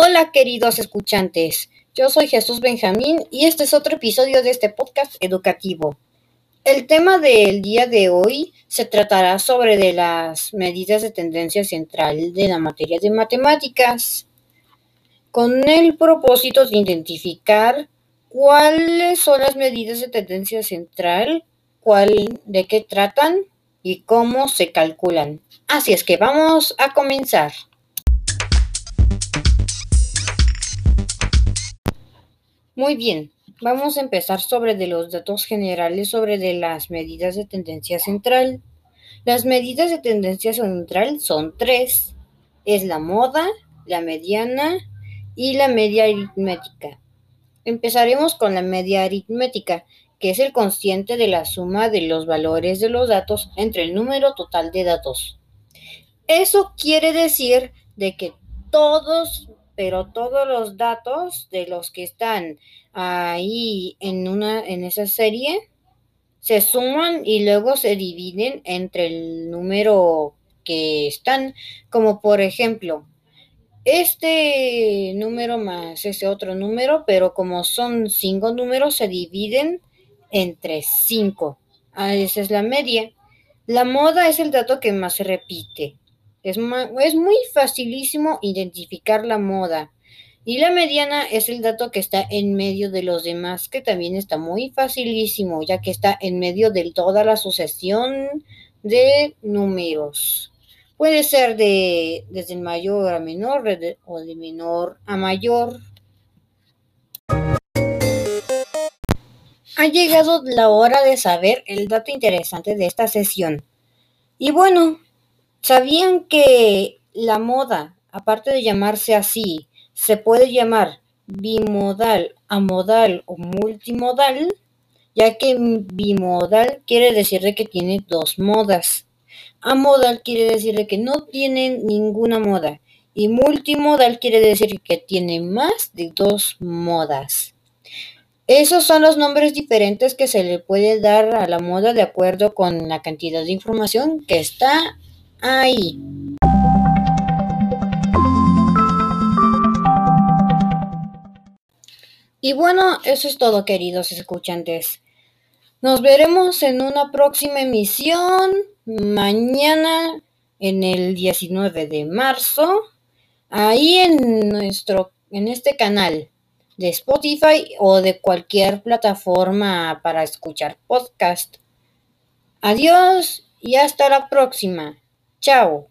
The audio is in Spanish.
Hola queridos escuchantes, yo soy Jesús Benjamín y este es otro episodio de este podcast educativo. El tema del día de hoy se tratará sobre de las medidas de tendencia central de la materia de matemáticas, con el propósito de identificar cuáles son las medidas de tendencia central, cuál, de qué tratan y cómo se calculan. Así es que vamos a comenzar. Muy bien, vamos a empezar sobre de los datos generales sobre de las medidas de tendencia central. Las medidas de tendencia central son tres. Es la moda, la mediana y la media aritmética. Empezaremos con la media aritmética, que es el consciente de la suma de los valores de los datos entre el número total de datos. Eso quiere decir de que todos pero todos los datos de los que están ahí en, una, en esa serie se suman y luego se dividen entre el número que están, como por ejemplo, este número más ese otro número, pero como son cinco números, se dividen entre cinco. Ah, esa es la media. La moda es el dato que más se repite. Es, muy facilísimo identificar la moda. Y la mediana es el dato que está en medio de los demás, que también está muy facilísimo, ya que está en medio de toda la sucesión de números. Puede ser de desde mayor a menor o de menor a mayor. Ha llegado la hora de saber el dato interesante de esta sesión. Y bueno, ¿Sabían que la moda, aparte de llamarse así, se puede llamar bimodal, amodal o multimodal? Ya que bimodal quiere decir que tiene dos modas. Amodal quiere decir que no tiene ninguna moda. Y multimodal quiere decir que tiene más de dos modas. Esos son los nombres diferentes que se le puede dar a la moda de acuerdo con la cantidad de información que está ahí. Y bueno, eso es todo, queridos escuchantes. Nos veremos en una próxima emisión mañana en el 19 de marzo, ahí en nuestro en este canal de Spotify o de cualquier plataforma para escuchar podcast. Adiós y hasta la próxima. Ciao